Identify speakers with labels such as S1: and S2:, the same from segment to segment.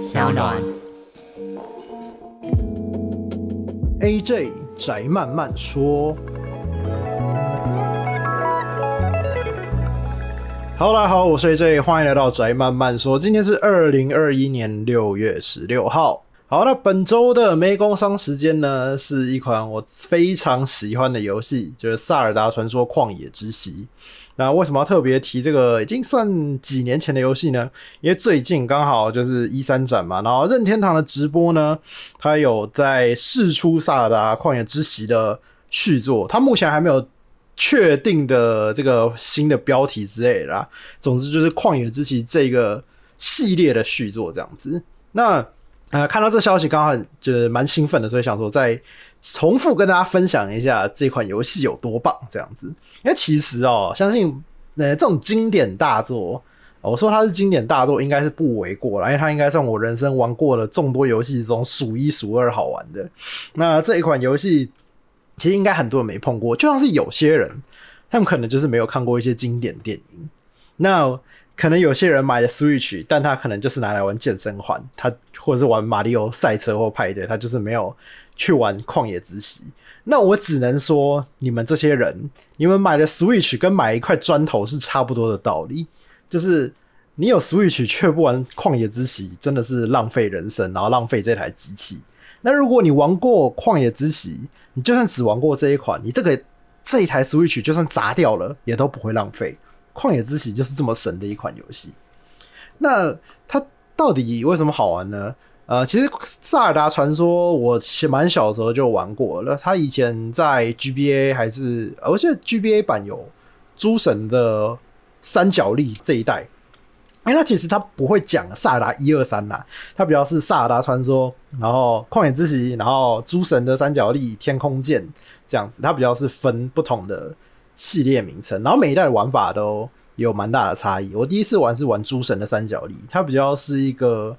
S1: 小暖。
S2: AJ 宅慢慢说。Hello，大家好，我是 AJ，欢迎来到宅慢慢说。今天是二零二一年六月十六号。好，那本周的没工商时间呢，是一款我非常喜欢的游戏，就是《萨尔达传说：旷野之息》。那为什么要特别提这个已经算几年前的游戏呢？因为最近刚好就是一三展嘛，然后任天堂的直播呢，它有在试出《萨尔达：旷野之息》的续作，它目前还没有确定的这个新的标题之类的啦。总之就是《旷野之息》这个系列的续作这样子。那呃，看到这消息刚好就是蛮兴奋的，所以想说再重复跟大家分享一下这款游戏有多棒这样子。因为其实哦，相信呃这种经典大作，我说它是经典大作应该是不为过了，因为它应该算我人生玩过的众多游戏中数一数二好玩的。那这一款游戏其实应该很多人没碰过，就像是有些人他们可能就是没有看过一些经典电影。那可能有些人买了 Switch，但他可能就是拿来玩健身环，他或者是玩马里奥赛车或派对，他就是没有去玩旷野之息。那我只能说，你们这些人，你们买了 Switch 跟买一块砖头是差不多的道理，就是你有 Switch 却不玩旷野之息，真的是浪费人生，然后浪费这台机器。那如果你玩过旷野之息，你就算只玩过这一款，你这个这一台 Switch 就算砸掉了，也都不会浪费。旷野之息就是这么神的一款游戏，那它到底为什么好玩呢？呃，其实萨尔达传说我蛮小时候就玩过了，它以前在 GBA 还是，而且 GBA 版有诸神的三角力这一代，因为它其实它不会讲萨尔达一二三呐，它比较是萨尔达传说，然后旷野之息，然后诸神的三角力、天空剑这样子，它比较是分不同的。系列名称，然后每一代的玩法都有蛮大的差异。我第一次玩是玩诸神的三角力，它比较是一个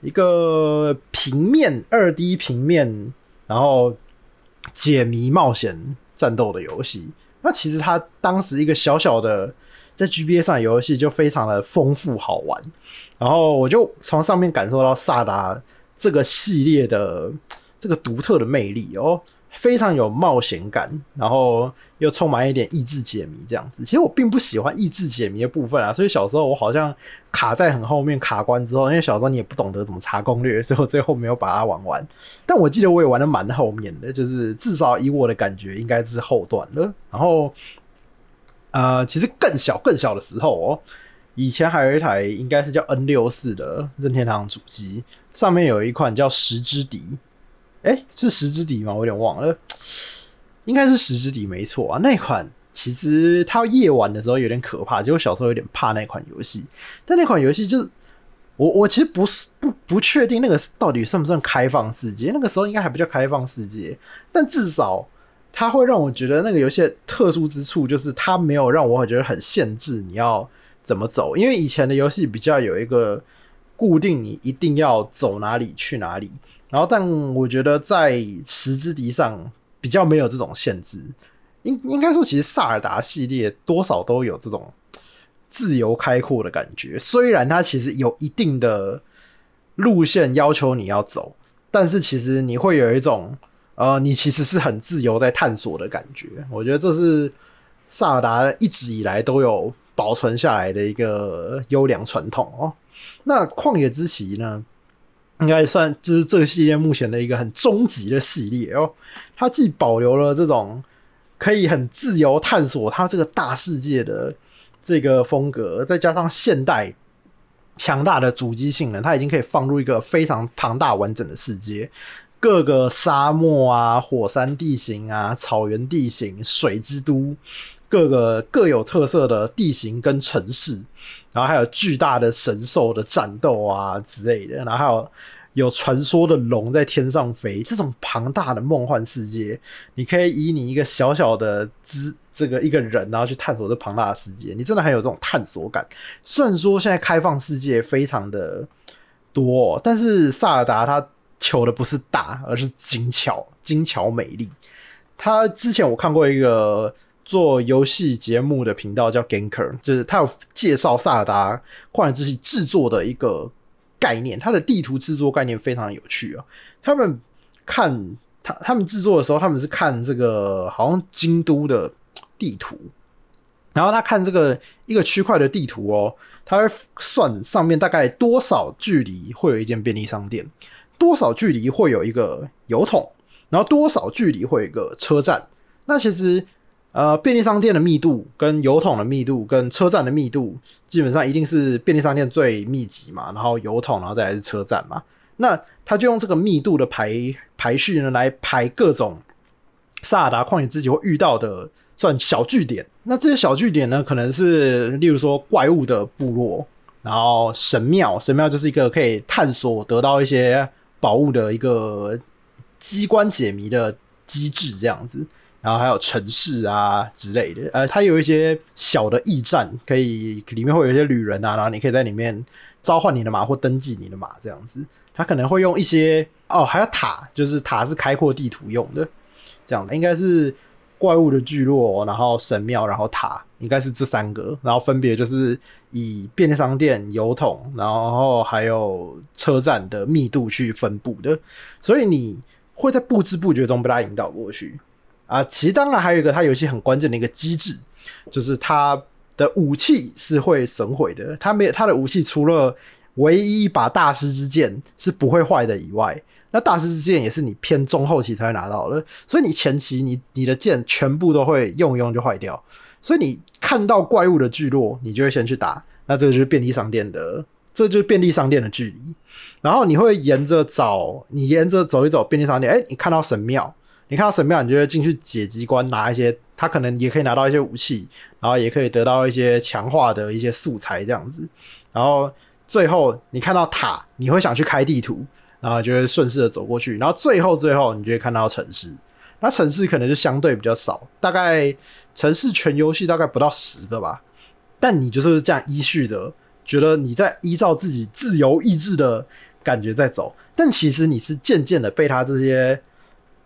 S2: 一个平面二 D 平面，然后解谜冒险战斗的游戏。那其实它当时一个小小的在 GBA 上游戏就非常的丰富好玩，然后我就从上面感受到萨达这个系列的这个独特的魅力哦。非常有冒险感，然后又充满一点益智解谜这样子。其实我并不喜欢益智解谜的部分啊，所以小时候我好像卡在很后面卡关之后，因为小时候你也不懂得怎么查攻略，所以我最后没有把它玩完。但我记得我也玩的蛮后面的，就是至少以我的感觉应该是后段了。然后，呃，其实更小更小的时候哦，以前还有一台应该是叫 N 六四的任天堂主机，上面有一款叫时之笛。哎、是时之底吗？我有点忘了，应该是时之底没错啊。那款其实它夜晚的时候有点可怕，结果小时候有点怕那款游戏。但那款游戏就是我我其实不是不不确定那个到底算不算开放世界，那个时候应该还不叫开放世界。但至少它会让我觉得那个游戏特殊之处就是它没有让我觉得很限制你要怎么走，因为以前的游戏比较有一个固定，你一定要走哪里去哪里。然后，但我觉得在时之笛上比较没有这种限制。应应该说，其实萨尔达系列多少都有这种自由开阔的感觉。虽然它其实有一定的路线要求你要走，但是其实你会有一种呃，你其实是很自由在探索的感觉。我觉得这是萨尔达一直以来都有保存下来的一个优良传统哦。那旷野之息呢？应该算就是这个系列目前的一个很终极的系列哦。它既保留了这种可以很自由探索它这个大世界的这个风格，再加上现代强大的主机性能，它已经可以放入一个非常庞大完整的世界，各个沙漠啊、火山地形啊、草原地形、水之都，各个各有特色的地形跟城市。然后还有巨大的神兽的战斗啊之类的，然后还有有传说的龙在天上飞，这种庞大的梦幻世界，你可以以你一个小小的资这个一个人，然后去探索这庞大的世界，你真的很有这种探索感。虽然说现在开放世界非常的多，但是萨尔达它求的不是大，而是精巧、精巧美丽。他之前我看过一个。做游戏节目的频道叫 Ganker，就是他有介绍萨尔达旷野之息制作的一个概念，它的地图制作概念非常有趣哦。他们看他他们制作的时候，他们是看这个好像京都的地图，然后他看这个一个区块的地图哦，他会算上面大概多少距离会有一间便利商店，多少距离会有一个油桶，然后多少距离会有一个车站。那其实。呃，便利商店的密度跟油桶的密度跟车站的密度，基本上一定是便利商店最密集嘛，然后油桶，然后再来是车站嘛。那他就用这个密度的排排序呢，来排各种萨达旷野之己会遇到的算小据点。那这些小据点呢，可能是例如说怪物的部落，然后神庙，神庙就是一个可以探索得到一些宝物的一个机关解谜的机制，这样子。然后还有城市啊之类的，呃，它有一些小的驿站，可以里面会有一些旅人啊，然后你可以在里面召唤你的马或登记你的马这样子。它可能会用一些哦，还有塔，就是塔是开阔地图用的，这样的应该是怪物的聚落，然后神庙，然后塔，应该是这三个，然后分别就是以便利商店、邮筒，然后还有车站的密度去分布的，所以你会在不知不觉中被它引导过去。啊，其实当然还有一个，它游戏很关键的一个机制，就是它的武器是会损毁的。它没有它的武器，除了唯一一把大师之剑是不会坏的以外，那大师之剑也是你偏中后期才会拿到的。所以你前期你你的剑全部都会用一用就坏掉。所以你看到怪物的聚落，你就会先去打。那这个就是便利商店的，这就是便利商店的距离。然后你会沿着找，你沿着走一走便利商店，哎，你看到神庙。你看到神庙，你就会进去解机关，拿一些，他可能也可以拿到一些武器，然后也可以得到一些强化的一些素材这样子。然后最后你看到塔，你会想去开地图，然后就会顺势的走过去。然后最后最后，你就会看到城市。那城市可能就相对比较少，大概城市全游戏大概不到十个吧。但你就是这样依序的，觉得你在依照自己自由意志的感觉在走，但其实你是渐渐的被他这些。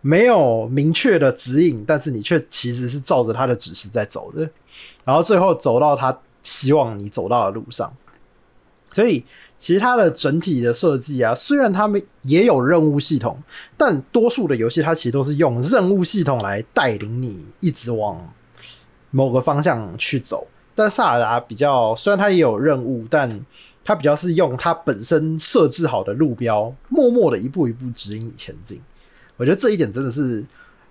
S2: 没有明确的指引，但是你却其实是照着他的指示在走的，然后最后走到他希望你走到的路上。所以，其实它的整体的设计啊，虽然他们也有任务系统，但多数的游戏它其实都是用任务系统来带领你一直往某个方向去走。但萨尔达比较，虽然它也有任务，但它比较是用它本身设置好的路标，默默的一步一步指引你前进。我觉得这一点真的是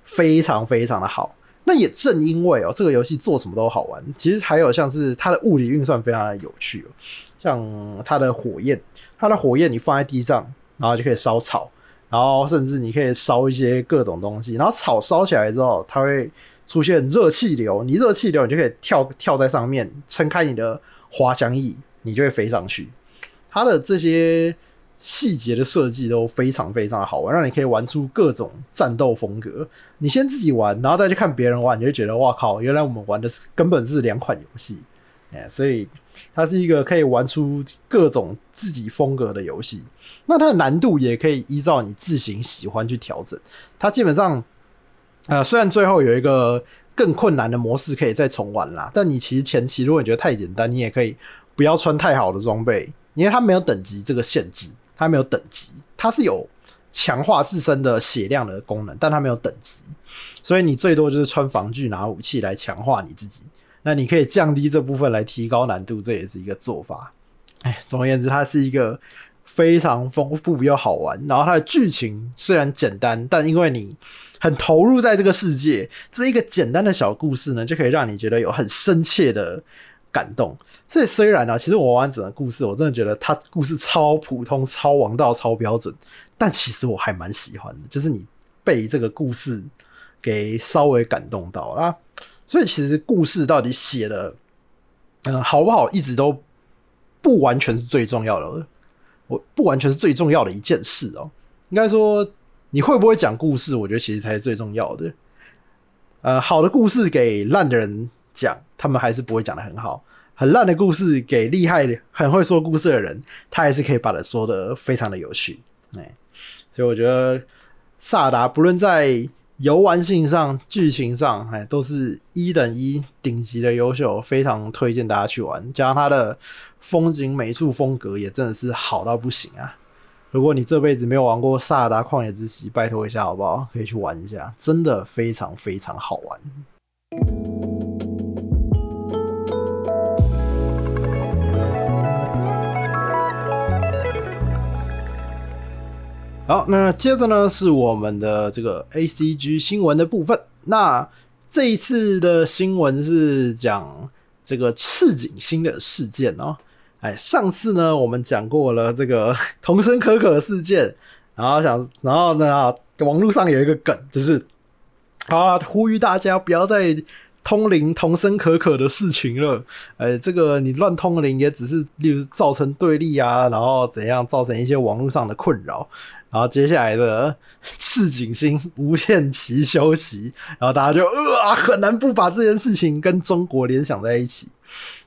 S2: 非常非常的好。那也正因为哦，这个游戏做什么都好玩。其实还有像是它的物理运算非常的有趣哦，像它的火焰，它的火焰你放在地上，然后就可以烧草，然后甚至你可以烧一些各种东西，然后草烧起来之后，它会出现热气流，你热气流你就可以跳跳在上面，撑开你的滑翔翼，你就会飞上去。它的这些。细节的设计都非常非常的好玩，让你可以玩出各种战斗风格。你先自己玩，然后再去看别人玩，你就觉得哇靠，原来我们玩的是根本是两款游戏。哎，所以它是一个可以玩出各种自己风格的游戏。那它的难度也可以依照你自行喜欢去调整。它基本上，呃，虽然最后有一个更困难的模式可以再重玩啦，但你其实前期如果你觉得太简单，你也可以不要穿太好的装备，因为它没有等级这个限制。它没有等级，它是有强化自身的血量的功能，但它没有等级，所以你最多就是穿防具拿武器来强化你自己。那你可以降低这部分来提高难度，这也是一个做法。哎，总而言之，它是一个非常丰富又好玩。然后它的剧情虽然简单，但因为你很投入在这个世界，这一个简单的小故事呢，就可以让你觉得有很深切的。感动，所以虽然呢、啊，其实我完整个故事，我真的觉得它故事超普通、超王道、超标准，但其实我还蛮喜欢的，就是你被这个故事给稍微感动到啦。所以其实故事到底写的，嗯，好不好，一直都不完全是最重要的，我不完全是最重要的一件事哦、应该说，你会不会讲故事，我觉得其实才是最重要的。呃，好的故事给烂的人。讲他们还是不会讲得很好，很烂的故事给厉害的、很会说故事的人，他还是可以把它说得非常的有趣。哎，所以我觉得萨达不论在游玩性上、剧情上，哎，都是一等一顶级的优秀，非常推荐大家去玩。加上它的风景、美术风格也真的是好到不行啊！如果你这辈子没有玩过《萨达旷野之息》，拜托一下好不好？可以去玩一下，真的非常非常好玩。好，那接着呢是我们的这个 ACG 新闻的部分。那这一次的新闻是讲这个赤井星的事件哦。哎，上次呢，我们讲过了这个 童声可可事件，然后想，然后呢，网络上有一个梗，就是啊，呼吁大家不要再通灵童声可可的事情了。哎，这个你乱通灵也只是，例如造成对立啊，然后怎样造成一些网络上的困扰。然后接下来的 赤井星无限期休息，然后大家就呃啊，很难不把这件事情跟中国联想在一起。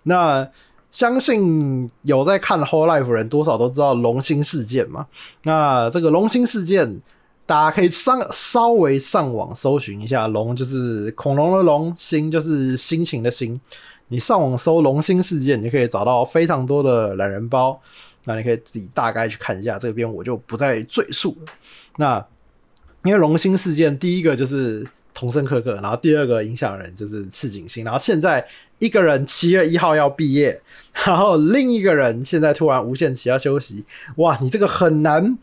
S2: 那。相信有在看《Whole Life》人，多少都知道龙星事件嘛。那这个龙星事件，大家可以上稍微上网搜寻一下。龙就是恐龙的龙，星就是心情的心。你上网搜龙星事件，你就可以找到非常多的懒人包。那你可以自己大概去看一下，这边我就不再赘述了。那因为龙星事件，第一个就是桐生可可，然后第二个影响人就是赤井星，然后现在。一个人七月一号要毕业，然后另一个人现在突然无限期要休息，哇！你这个很难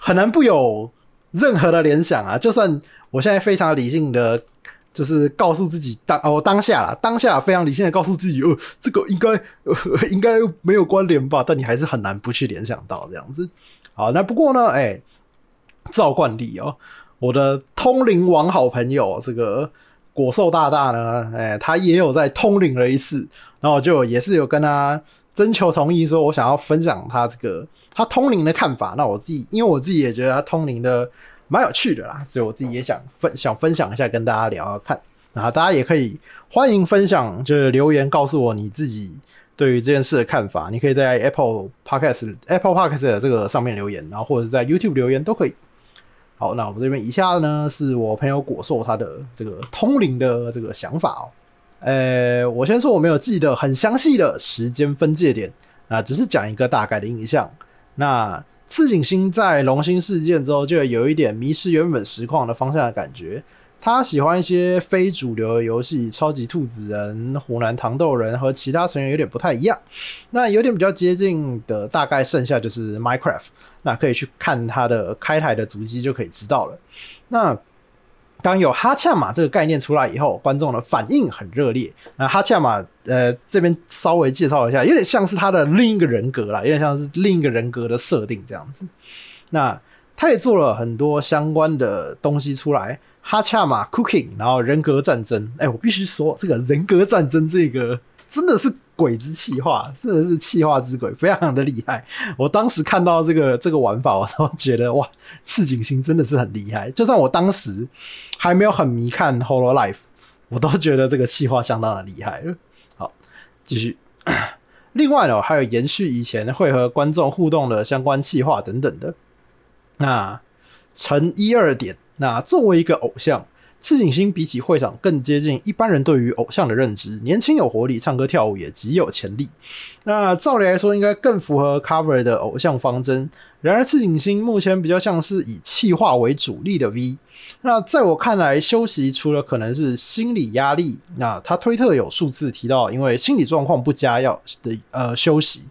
S2: 很难不有任何的联想啊！就算我现在非常理性的，就是告诉自己当哦当下啦，当下非常理性的告诉自己，哦，这个应该、应该没有关联吧？但你还是很难不去联想到这样子。好，那不过呢，哎、照惯例哦，我的通灵王好朋友这个。果兽大大呢，哎、他也有在通灵了一次，然后就也是有跟他征求同意，说我想要分享他这个他通灵的看法。那我自己，因为我自己也觉得他通灵的蛮有趣的啦，所以我自己也想分想分享一下，跟大家聊聊看。然后大家也可以欢迎分享，就是留言告诉我你自己对于这件事的看法。你可以在 Apple Podcast Apple Podcast 的这个上面留言，然后或者是在 YouTube 留言都可以。好，那我们这边以下呢，是我朋友果兽他的这个通灵的这个想法哦。呃，我先说我没有记得很详细的时间分界点啊，只是讲一个大概的印象。那赤井星在龙星事件之后，就有一点迷失原本实况的方向的感觉。他喜欢一些非主流的游戏，超级兔子人、湖南糖豆人和其他成员有点不太一样。那有点比较接近的，大概剩下就是 Minecraft。那可以去看他的开台的足迹就可以知道了。那当有哈恰玛这个概念出来以后，观众的反应很热烈。那哈恰玛呃这边稍微介绍一下，有点像是他的另一个人格啦，有点像是另一个人格的设定这样子。那他也做了很多相关的东西出来。哈恰玛 Cooking，然后人格战争，哎、我必须说，这个人格战争这个真的是鬼之气化，真的是气化之鬼，非常的厉害。我当时看到这个这个玩法，我都觉得哇，赤井星真的是很厉害。就算我当时还没有很迷看 Holo Life 我都觉得这个气化相当的厉害。好，继续。另外呢，还有延续以前会和观众互动的相关气化等等的。那乘一二点。那作为一个偶像，赤井星比起会长更接近一般人对于偶像的认知，年轻有活力，唱歌跳舞也极有潜力。那照理来说，应该更符合 Cover 的偶像方针。然而，赤井星目前比较像是以气化为主力的 V。那在我看来，休息除了可能是心理压力，那他推特有数字提到，因为心理状况不佳要的呃休息。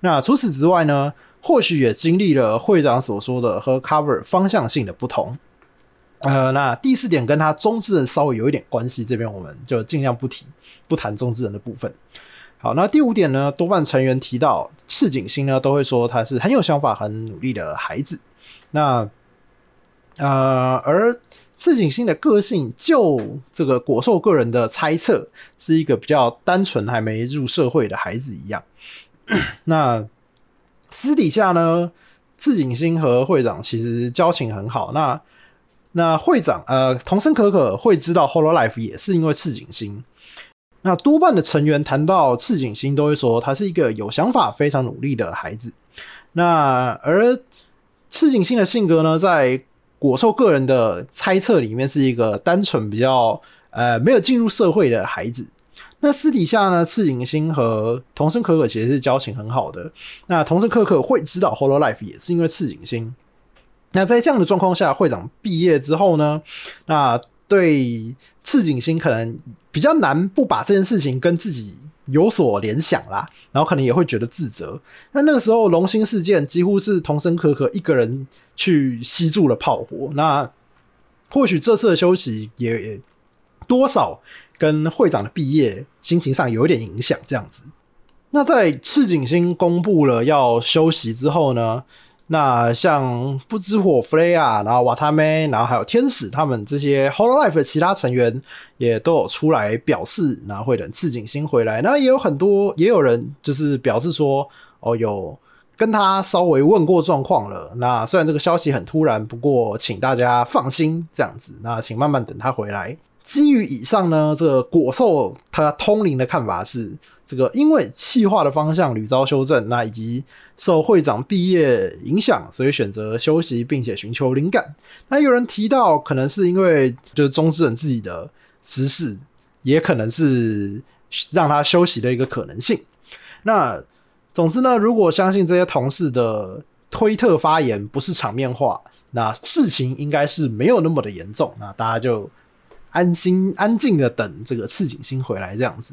S2: 那除此之外呢，或许也经历了会长所说的和 Cover 方向性的不同。呃，那第四点跟他中之人稍微有一点关系，这边我们就尽量不提，不谈中之人的部分。好，那第五点呢，多半成员提到赤井星呢，都会说他是很有想法、很努力的孩子。那呃，而赤井星的个性，就这个果兽个人的猜测，是一个比较单纯、还没入社会的孩子一样。那私底下呢，赤井星和会长其实交情很好。那那会长呃，童生可可会知道 Hololive 也是因为赤井星。那多半的成员谈到赤井星，都会说他是一个有想法、非常努力的孩子。那而赤井星的性格呢，在果兽个人的猜测里面是一个单纯比较呃没有进入社会的孩子。那私底下呢，赤井星和童生可可其实是交情很好的。那童生可可会知道 Hololive 也是因为赤井星。那在这样的状况下，会长毕业之后呢，那对赤井星可能比较难不把这件事情跟自己有所联想啦，然后可能也会觉得自责。那那个时候龙心事件几乎是童生可可一个人去吸住了炮火。那或许这次的休息也多少跟会长的毕业心情上有一点影响，这样子。那在赤井星公布了要休息之后呢，那像不知火、弗雷亚，然后瓦塔梅，然后还有天使，他们这些 Hololive 的其他成员也都有出来表示，然后会等赤井星回来。那也有很多，也有人就是表示说，哦，有跟他稍微问过状况了。那虽然这个消息很突然，不过请大家放心，这样子，那请慢慢等他回来。基于以上呢，这个果兽他通灵的看法是，这个因为气化的方向屡遭修正，那以及受会长毕业影响，所以选择休息，并且寻求灵感。那有人提到，可能是因为就是中之人自己的私事，也可能是让他休息的一个可能性。那总之呢，如果相信这些同事的推特发言不是场面话，那事情应该是没有那么的严重。那大家就。安心安静的等这个赤井星回来这样子。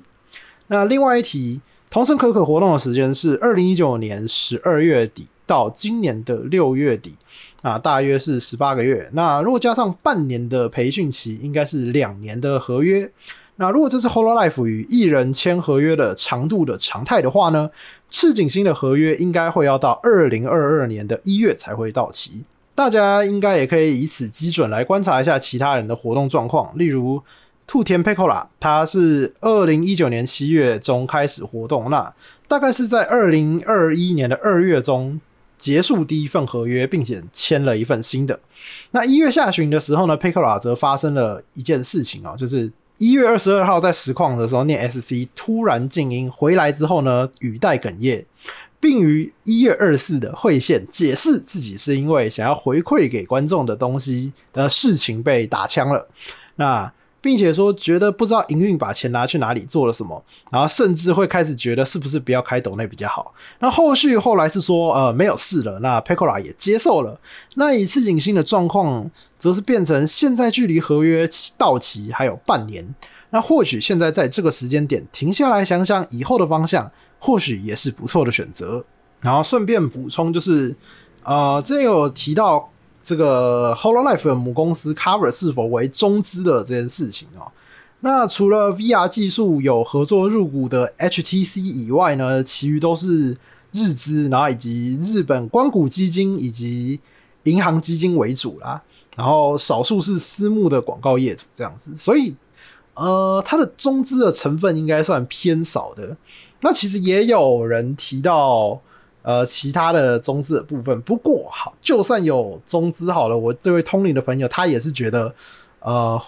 S2: 那另外一题，桐生可可活动的时间是二零一九年十二月底到今年的六月底，啊，大约是十八个月。那如果加上半年的培训期，应该是两年的合约。那如果这是 Hololive 与艺人签合约的长度的常态的话呢，赤井星的合约应该会要到二零二二年的一月才会到期。大家应该也可以以此基准来观察一下其他人的活动状况，例如兔田佩扣拉，他是二零一九年七月中开始活动，那大概是在二零二一年的二月中结束第一份合约，并且签了一份新的。那一月下旬的时候呢，佩扣拉则发生了一件事情啊，就是一月二十二号在实况的时候念 SC 突然静音，回来之后呢语带哽咽。并于一月二十四的会线解释自己是因为想要回馈给观众的东西的事情被打枪了，那并且说觉得不知道营运把钱拿去哪里做了什么，然后甚至会开始觉得是不是不要开抖内比较好。那后续后来是说呃没有事了，那 Pecora 也接受了。那以赤井星的状况则是变成现在距离合约到期还有半年，那或许现在在这个时间点停下来想想以后的方向。或许也是不错的选择。然后顺便补充，就是呃，这有提到这个 Hololive 的母公司 Cover 是否为中资的这件事情哦。那除了 VR 技术有合作入股的 HTC 以外呢，其余都是日资，然后以及日本光股基金以及银行基金为主啦。然后少数是私募的广告业主这样子，所以呃，它的中资的成分应该算偏少的。那其实也有人提到，呃，其他的中资的部分。不过好，就算有中资好了，我这位通灵的朋友他也是觉得，呃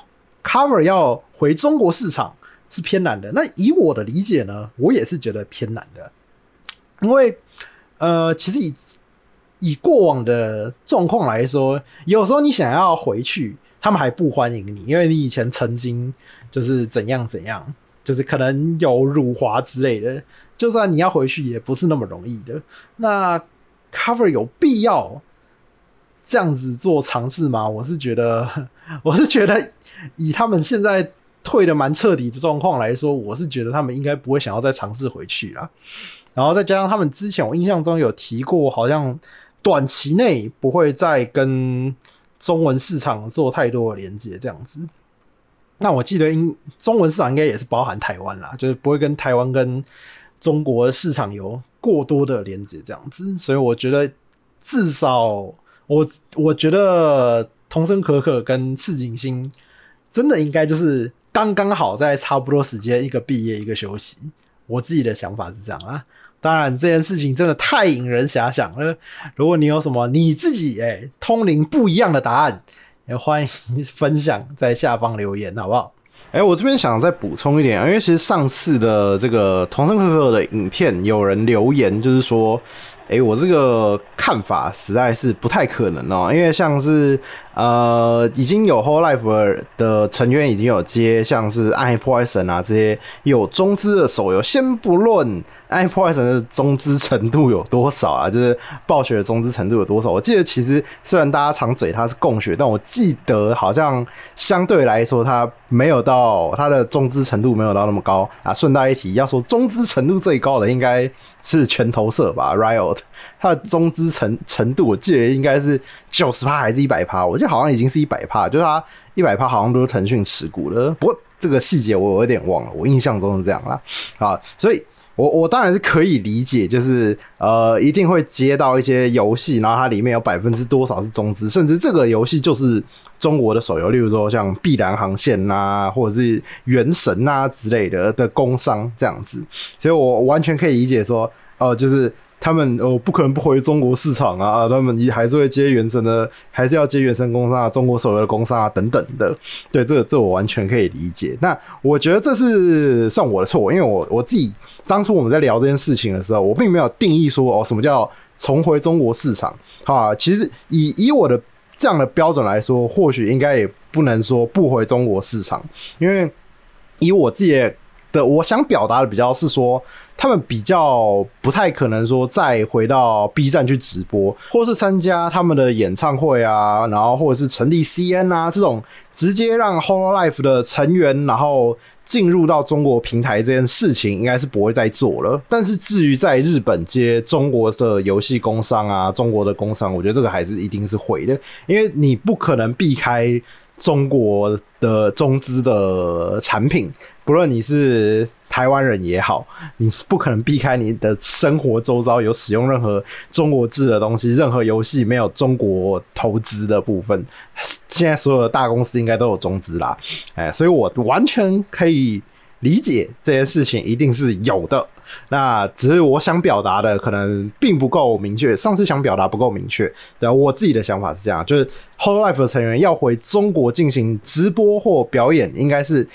S2: ，Cover 要回中国市场是偏难的。那以我的理解呢，我也是觉得偏难的，因为呃，其实以以过往的状况来说，有时候你想要回去，他们还不欢迎你，因为你以前曾经就是怎样怎样。就是可能有辱华之类的，就算你要回去，也不是那么容易的。那 Cover 有必要这样子做尝试吗？我是觉得，我是觉得以他们现在退的蛮彻底的状况来说，我是觉得他们应该不会想要再尝试回去了。然后再加上他们之前我印象中有提过，好像短期内不会再跟中文市场做太多的连接，这样子。那我记得，应中文市场应该也是包含台湾啦，就是不会跟台湾跟中国市场有过多的连接这样子，所以我觉得至少我我觉得童声可可跟赤井星真的应该就是刚刚好在差不多时间，一个毕业一个休息。我自己的想法是这样啊，当然这件事情真的太引人遐想了。如果你有什么你自己诶、通灵不一样的答案。也欢迎 分享在下方留言，好不好？哎、我这边想再补充一点，因为其实上次的这个同生可可的影片，有人留言就是说，哎、我这个看法实在是不太可能哦，因为像是呃，已经有 Whole Life 的成员已经有接，像是《暗黑破坏神》啊这些有中资的手游，先不论《暗黑破坏神》的中资程度有多少啊，就是暴雪的中资程度有多少？我记得其实虽然大家常嘴它是共血，但我记得好像相对来说它没有到它的中资程度没有到那么高啊。顺带一提，要说中资程度最高的应该是拳头社吧，Riot，它的中资程程度，我记得应该是九十趴还是一百趴？我记得好像已经是一百趴，就是它一百趴好像都是腾讯持股的。不过这个细节我有点忘了，我印象中是这样啦。啊，所以我我当然是可以理解，就是呃一定会接到一些游戏，然后它里面有百分之多少是中资，甚至这个游戏就是中国的手游，例如说像《碧蓝航线》呐，或者是《原神》呐之类的的工商这样子，所以我完全可以理解说。哦、呃，就是他们哦，不可能不回中国市场啊，他们也还是会接原神的，还是要接原神工商啊，中国手游的工商啊等等的。对，这这我完全可以理解。那我觉得这是算我的错，因为我我自己当初我们在聊这件事情的时候，我并没有定义说哦，什么叫重回中国市场啊。其实以以我的这样的标准来说，或许应该也不能说不回中国市场，因为以我自己我想表达的比较是说。他们比较不太可能说再回到 B 站去直播，或是参加他们的演唱会啊，然后或者是成立 CN 啊这种直接让 Hololive 的成员然后进入到中国平台这件事情，应该是不会再做了。但是至于在日本接中国的游戏工商啊，中国的工商，我觉得这个还是一定是会的，因为你不可能避开中国的中资的产品，不论你是。台湾人也好，你不可能避开你的生活周遭有使用任何中国制的东西，任何游戏没有中国投资的部分。现在所有的大公司应该都有中资啦，哎，所以我完全可以理解这件事情一定是有的。那只是我想表达的可能并不够明确，上次想表达不够明确。对，我自己的想法是这样，就是 Hololive 的成员要回中国进行直播或表演，应该是。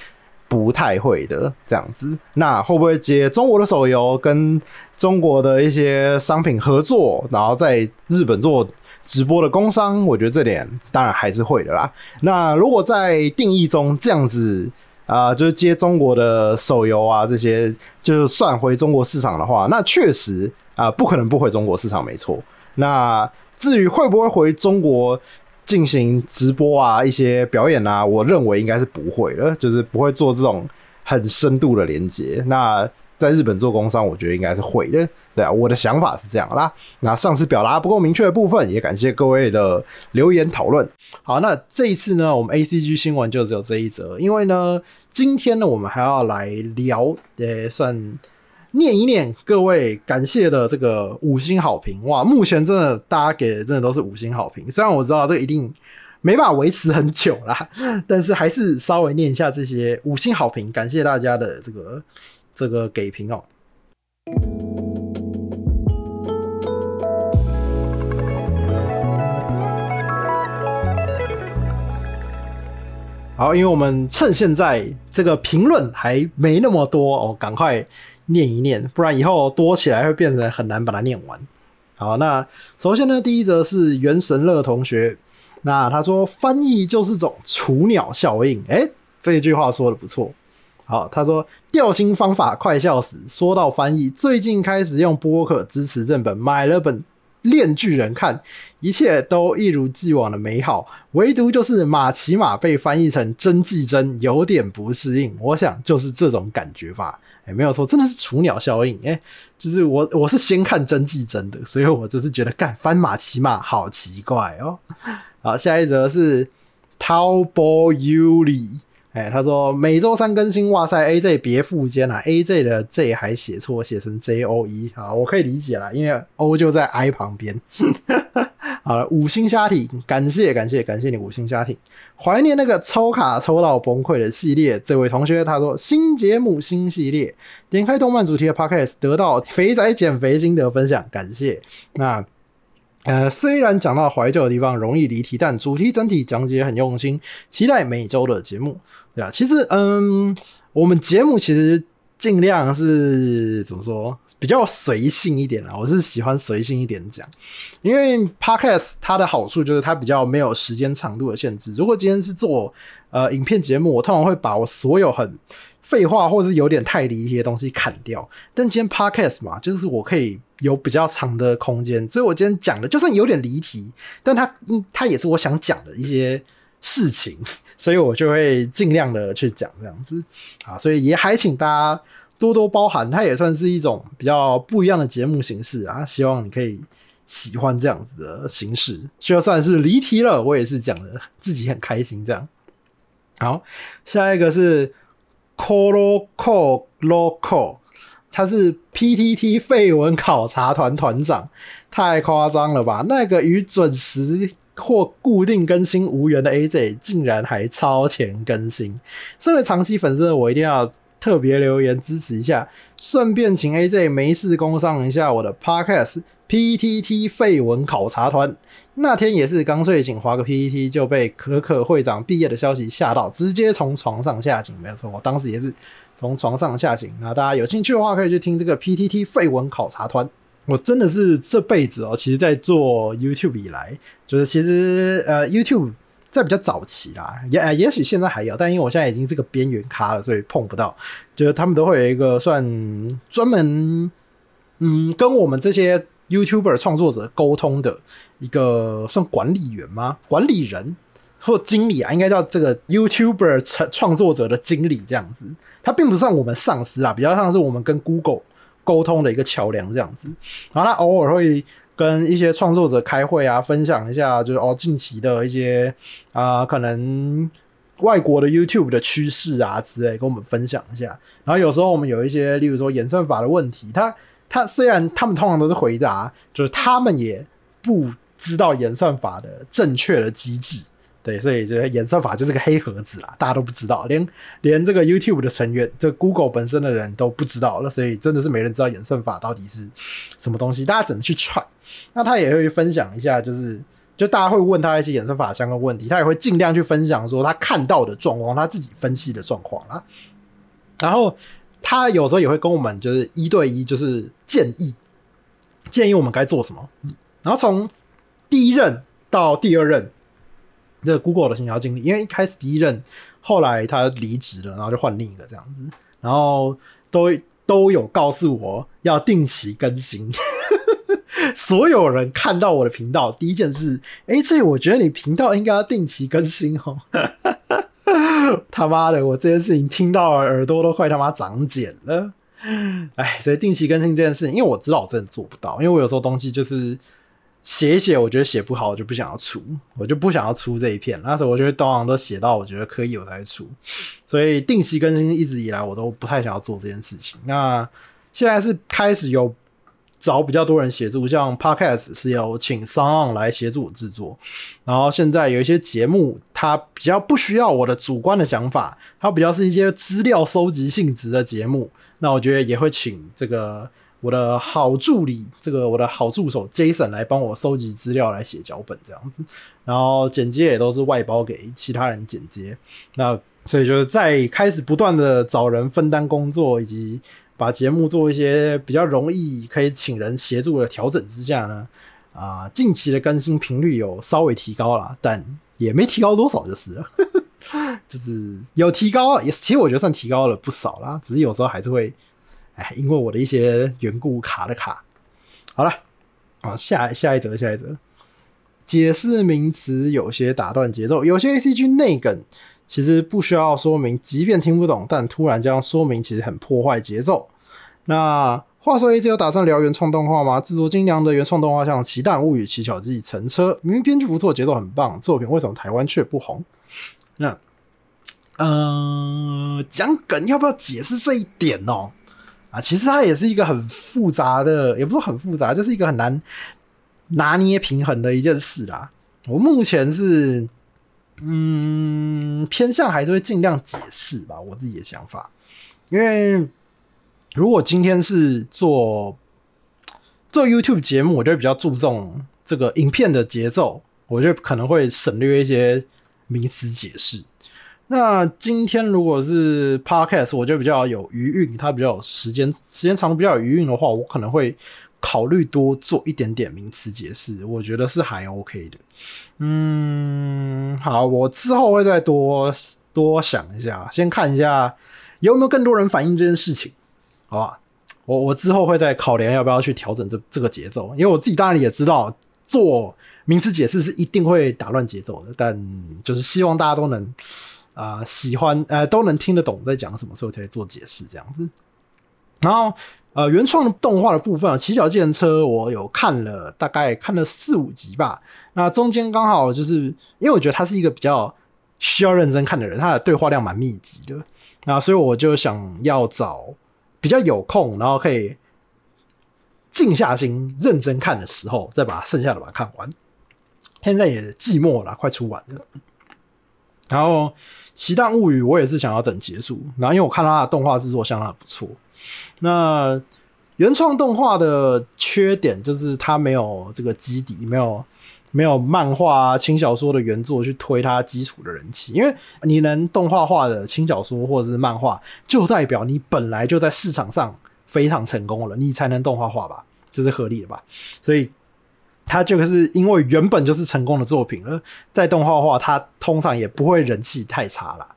S2: 不太会的这样子，那会不会接中国的手游，跟中国的一些商品合作，然后在日本做直播的工商？我觉得这点当然还是会的啦。那如果在定义中这样子啊、就是接中国的手游啊，这些就算回中国市场的话，那确实啊、不可能不回中国市场，没错。那至于会不会回中国？进行直播啊，一些表演啊，我认为应该是不会的，就是不会做这种很深度的连接。那在日本做工商，我觉得应该是会的。对啊，我的想法是这样啦。那上次表达不够明确的部分，也感谢各位的留言讨论。好，那这一次呢，我们 ACG 新闻就只有这一则，因为呢，今天呢，我们还要来聊，呃，算。念一念各位感谢的这个五星好评哇！目前真的大家给的真的都是五星好评，虽然我知道这个一定没办法维持很久啦，但是还是稍微念一下这些五星好评，感谢大家的这个这个给评哦。好，因为我们趁现在这个评论还没那么多哦，赶快。念一念，不然以后多起来会变成很难把它念完。好，那首先呢，第一则是原神乐同学，那他说翻译就是种雏鸟效应，诶、欸，这一句话说的不错。好，他说调薪方法快笑死。说到翻译，最近开始用播客支持正本，买了本。链锯人看，一切都一如既往的美好，唯独就是马奇马被翻译成真纪真，有点不适应。我想就是这种感觉吧。哎、没有错，真的是雏鸟效应。哎、就是我我是先看真纪真的，所以我就是觉得干翻马奇马好奇怪哦。好，下一则是 Taobo Yuli。哎，他说每周三更新，哇塞，AJ 别附肩啊，AJ 的 J 还写错，写成 J O E 啊，我可以理解啦，因为 O 就在 I 旁边。好了，五星虾艇，感谢感谢感谢你五星虾艇，怀念那个抽卡抽到崩溃的系列。这位同学他说新节目新系列，点开动漫主题的 Podcast 得到肥仔减肥心得分享，感谢。那。呃，虽然讲到怀旧的地方容易离题，但主题整体讲解很用心，期待每周的节目，对吧？其实，嗯，我们节目其实尽量是怎么说，比较随性一点啦。我是喜欢随性一点讲，因为 Podcast 它的好处就是它比较没有时间长度的限制。如果今天是做呃影片节目，我通常会把我所有很废话或者是有点太离题的东西砍掉。但今天 Podcast 嘛，就是我可以有比较长的空间，所以我今天讲的就算有点离题，但它它也是我想讲的一些事情，所以我就会尽量的去讲这样子啊。所以也还请大家。多多包涵，它也算是一种比较不一样的节目形式啊！希望你可以喜欢这样子的形式，就算是离题了，我也是讲的自己很开心。这样，好，下一个是 Coloco Loco，他是 PTT 废文考察团团长，太夸张了吧？那个与准时或固定更新无缘的 AJ，竟然还超前更新。身为长期粉丝的我，一定要。特别留言支持一下，顺便请 AJ 没事工商一下我的 Podcast PTT 废文考察团。那天也是刚睡醒，划个 PTT 就被可可会长毕业的消息吓到，直接从床上下井。没有错，我当时也是从床上下井。那大家有兴趣的话，可以去听这个 PTT 废文考察团。我真的是这辈子哦，其实在做 YouTube 以来，就是其实呃 YouTube。在比较早期啦，也也许现在还有，但因为我现在已经这个边缘咖了，所以碰不到。就是他们都会有一个算专门，嗯，跟我们这些 YouTuber 创作者沟通的一个算管理员吗？管理人或经理啊，应该叫这个 YouTuber 创创作者的经理这样子。他并不算我们上司啦，比较像是我们跟 Google 沟通的一个桥梁这样子。然后他偶尔会。跟一些创作者开会啊，分享一下就是哦近期的一些啊、可能外国的 YouTube 的趋势啊之类，跟我们分享一下。然后有时候我们有一些，例如说演算法的问题，他他虽然他们通常都是回答，就是他们也不知道演算法的正确的机制。对，所以这个演算法就是个黑盒子啦，大家都不知道，连连这个 YouTube 的成员，这 Google 本身的人都不知道了，所以真的是没人知道演算法到底是什么东西，大家只能去踹。那他也会分享一下，就是就大家会问他一些演算法相关问题，他也会尽量去分享说他看到的状况，他自己分析的状况啦。然后他有时候也会跟我们就是一对一，就是建议建议我们该做什么。然后从第一任到第二任。这 Google 的行销经理，因为一开始第一任，后来他离职了，然后就换另一个这样子，然后都都有告诉我要定期更新。所有人看到我的频道，第一件事，哎，这我觉得你频道应该要定期更新哦。他妈的，我这件事情听到了耳朵都快他妈长茧了。哎，所以定期更新这件事情，因为我知道我真的做不到，因为我有时候东西就是。写一写，我觉得写不好，我就不想要出，我就不想要出这一篇。那时候我觉得通常都写到我觉得可以，我才出。所以定期更新一直以来我都不太想要做这件事情。那现在是开始有找比较多人协助，像 Podcast 是有请 Song 来协助我制作。然后现在有一些节目，它比较不需要我的主观的想法，它比较是一些资料收集性质的节目。那我觉得也会请这个。我的好助理，这个我的好助手 Jason 来帮我收集资料，来写脚本这样子，然后剪接也都是外包给其他人剪接。那所以就是在开始不断的找人分担工作，以及把节目做一些比较容易可以请人协助的调整之下呢，啊，近期的更新频率有稍微提高了，但也没提高多少就是了，就是有提高了，也其实我觉得算提高了不少啦，只是有时候还是会。哎，因为我的一些缘故卡了卡。好了，啊，下下一则，下一则，解释名词有些打断节奏，有些 ACG 内梗其实不需要说明，即便听不懂，但突然这样说明其实很破坏节奏。那话说 A C 有打算聊原创动画吗？制作精良的原创动画，像《奇蛋物语》《奇巧记》《乘车》，明明编剧不错，节奏很棒，作品为什么台湾却不红？那，嗯、呃，讲梗要不要解释这一点哦？啊，其实它也是一个很复杂的，也不是很复杂，就是一个很难拿捏平衡的一件事啦。我目前是，嗯，偏向还是会尽量解释吧，我自己的想法。因为如果今天是做做 YouTube 节目，我就比较注重这个影片的节奏，我就可能会省略一些名词解释。那今天如果是 Podcast，我就比较有余韵，它比较有时间时间长比较有余韵的话，我可能会考虑多做一点点名词解释，我觉得是还 OK 的。嗯，好，我之后会再多多想一下，先看一下有没有更多人反映这件事情，好吧？我我之后会再考量要不要去调整这这个节奏，因为我自己当然也知道做名词解释是一定会打乱节奏的，但就是希望大家都能。啊、喜欢呃都能听得懂在讲什么，所以才做解释这样子。然后呃，原创动画的部分啊，骑脚计程车我有看了，大概看了四五集吧。那中间刚好就是因为我觉得他是一个比较需要认真看的人，他的对话量蛮密集的。那所以我就想要找比较有空，然后可以静下心认真看的时候，再把剩下的把它看完。现在也季末了，快出完了。然后。《奇蛋物语》我也是想要等结束，然后因为我看到它的动画制作相当不错。那原创动画的缺点就是它没有这个基底，没有没有漫画啊、轻小说的原作去推它基础的人气。因为你能动画化的轻小说或者是漫画，就代表你本来就在市场上非常成功了，你才能动画化吧，这是合理的吧？所以。它就是因为原本就是成功的作品了，在动画化，它通常也不会人气太差啦。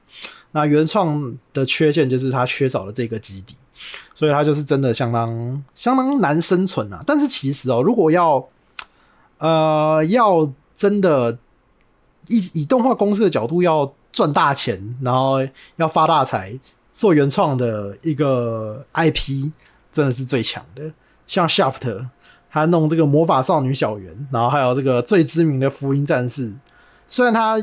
S2: 那原创的缺陷就是它缺少了这个基底，所以它就是真的相当相当难生存啊。但是其实哦，如果要呃要真的以以动画公司的角度要赚大钱，然后要发大财，做原创的一个 IP 真的是最强的，像 Shaft。他弄这个魔法少女小圆，然后还有这个最知名的福音战士。虽然他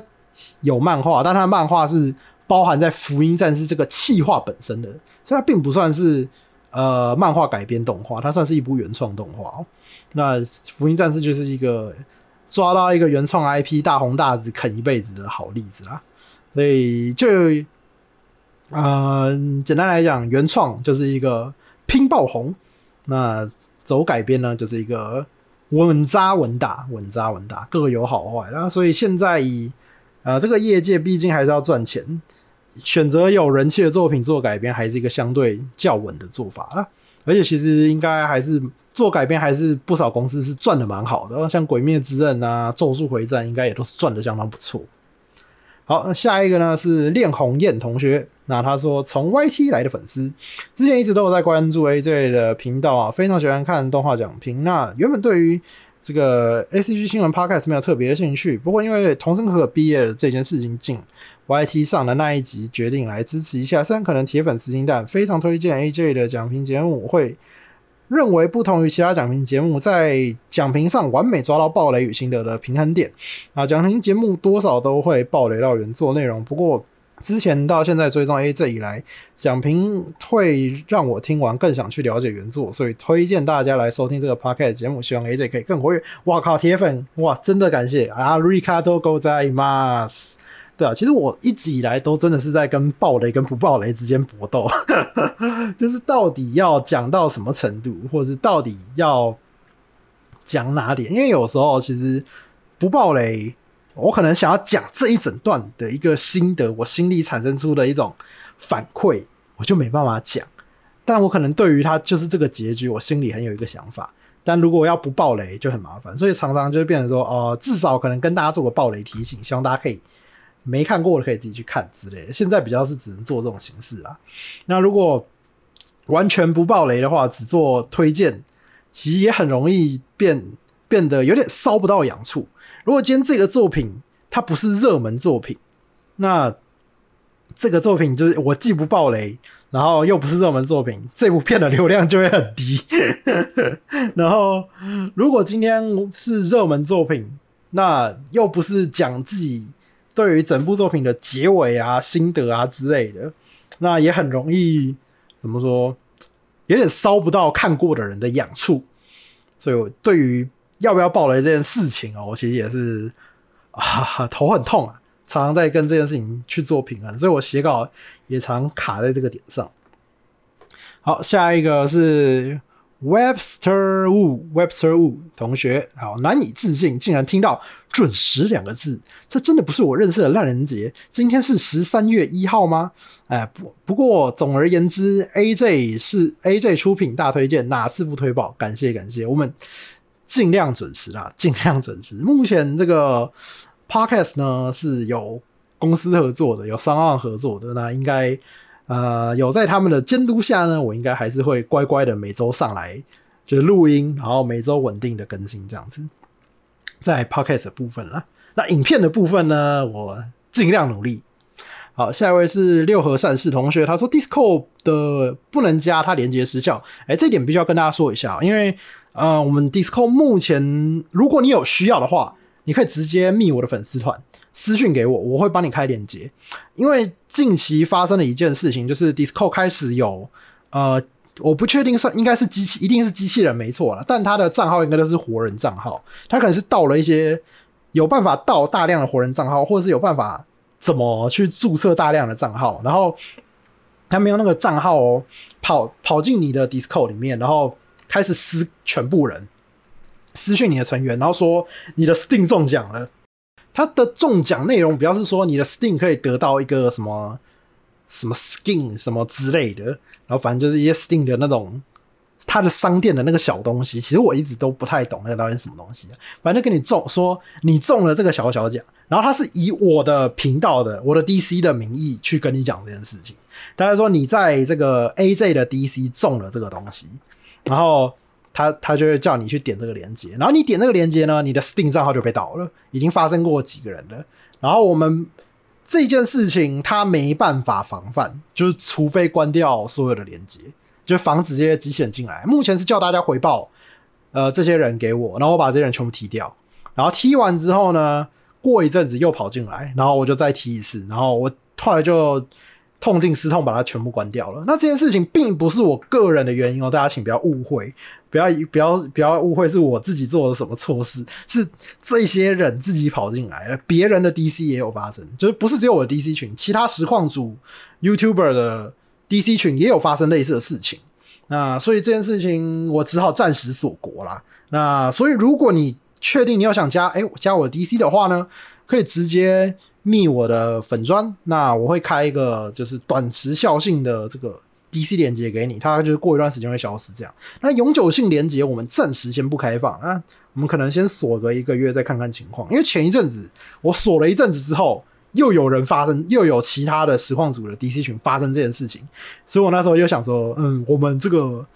S2: 有漫画，但他漫画是包含在福音战士这个企划本身的，所以它并不算是呃漫画改编动画，它算是一部原创动画。那福音战士就是一个抓到一个原创 IP 大红大紫啃一辈子的好例子啦。所以就呃简单来讲，原创就是一个拼爆红。那走改编呢，就是一个稳扎稳打，稳扎稳打，各有好坏。然后，所以现在以呃这个业界毕竟还是要赚钱，选择有人气的作品做改编，还是一个相对较稳的做法啦。而且，其实应该还是做改编，还是不少公司是赚的蛮好的，像《鬼灭之刃》啊，《咒术回战》应该也都是赚的相当不错。好，那下一个呢是练红雁同学。那他说从 YT 来的粉丝，之前一直都有在关注 AJ 的频道啊，非常喜欢看动画讲评。那原本对于这个 ACG 新闻 Podcast 没有特别的兴趣，不过因为同生可可毕业的这件事情进 YT 上的那一集，决定来支持一下。虽然可能铁粉丝金蛋，非常推荐 AJ 的讲评节目，会。认为不同于其他讲评节目，在讲评上完美抓到暴雷与心得的平衡点啊。讲评节目多少都会暴雷到原作内容，不过之前到现在追踪 AJ 以来，讲评会让我听完更想去了解原作，所以推荐大家来收听这个 Podcast 节目，希望 AJ 可以更活跃。哇靠，铁粉哇，真的感谢啊，Ricardo Gozaimas。对啊，其实我一直以来都真的是在跟暴雷跟不暴雷之间搏斗，就是到底要讲到什么程度，或者是到底要讲哪点？因为有时候其实不暴雷，我可能想要讲这一整段的一个心得，我心里产生出的一种反馈，我就没办法讲。但我可能对于他就是这个结局，我心里很有一个想法。但如果要不爆雷就很麻烦，所以常常就会变成说，哦、至少可能跟大家做个爆雷提醒，希望大家可以。没看过的可以自己去看之类的。现在比较是只能做这种形式啦。那如果完全不爆雷的话，只做推荐，其实也很容易变变得有点搔不到痒处。如果今天这个作品它不是热门作品，那这个作品就是我既不爆雷，然后又不是热门作品，这部片的流量就会很低。然后如果今天是热门作品，那又不是讲自己。对于整部作品的结尾啊、心得啊之类的，那也很容易怎么说，有点搔不到看过的人的痒处。所以，我对于要不要爆雷这件事情哦，我其实也是 啊头很痛啊，常常在跟这件事情去做平衡，所以我写稿也常卡在这个点上。好，下一个是 Webster Wu，Webster Wu 同学，好，难以置信，竟然听到“准时”两个字，这真的不是我认识的烂人节。今天是十三月一号吗？哎，不，不过总而言之，AJ 是 AJ 出品大推荐，哪次不推爆？感谢感谢，我们尽量准时啦，尽量准时。目前这个 Podcast 呢是有公司合作的，有商案合作的，那应该。呃，有在他们的监督下呢，我应该还是会乖乖的每周上来就是录音，然后每周稳定的更新这样子。在 Podcast 的部分啦，那影片的部分呢，我尽量努力。好，下一位是六合善事同学，他说 Discord 的不能加，他连接失效。哎，这点必须要跟大家说一下，因为呃，我们 Discord 目前如果你有需要的话，你可以直接密我的粉丝团。私讯给我，我会帮你开链接。因为近期发生的一件事情，就是 Discord 开始有呃，我不确定算应该是机器，一定是机器人没错了，但他的账号应该都是活人账号，他可能是盗了一些有办法盗大量的活人账号，或者是有办法怎么去注册大量的账号，然后他没有那个账号哦，跑跑进你的 Discord 里面，然后开始私全部人私讯你的成员，然后说你的 Steam 中奖了。他的中奖内容，比较是说你的 Steam 可以得到一个什么什么 skin 什么之类的，然后反正就是一些 Steam 的那种他的商店的那个小东西。其实我一直都不太懂那个到底是什么东西。反正跟你中说你中了这个小小奖，然后他是以我的频道的我的 DC 的名义去跟你讲这件事情。大家说你在这个 AJ 的 DC 中了这个东西，然后。他他就会叫你去点这个链接，然后你点这个链接呢，你的 Steam 账号就被盗了，已经发生过几个人了。然后我们这件事情他没办法防范，就是除非关掉所有的链接，就防止这些机器人进来。目前是叫大家回报，呃，这些人给我，然后我把这些人全部踢掉。然后踢完之后呢，过一阵子又跑进来，然后我就再踢一次，然后我后来就。痛定思痛，把它全部关掉了。那这件事情并不是我个人的原因哦，大家请不要误会，不要不要不要误会，是我自己做了什么错事，是这些人自己跑进来了。别人的 DC 也有发生，就是不是只有我的 DC 群，其他实况组 YouTuber 的 DC 群也有发生类似的事情。那所以这件事情我只好暂时锁国啦。那所以如果你确定你要想加，哎、欸，加我的 DC 的话呢，可以直接。密我的粉砖，那我会开一个就是短时效性的这个 DC 连接给你，它就是过一段时间会消失这样。那永久性连接我们暂时先不开放啊，我们可能先锁个一个月再看看情况。因为前一阵子我锁了一阵子之后，又有人发生，又有其他的实况组的 DC 群发生这件事情，所以我那时候又想说，嗯，我们这个。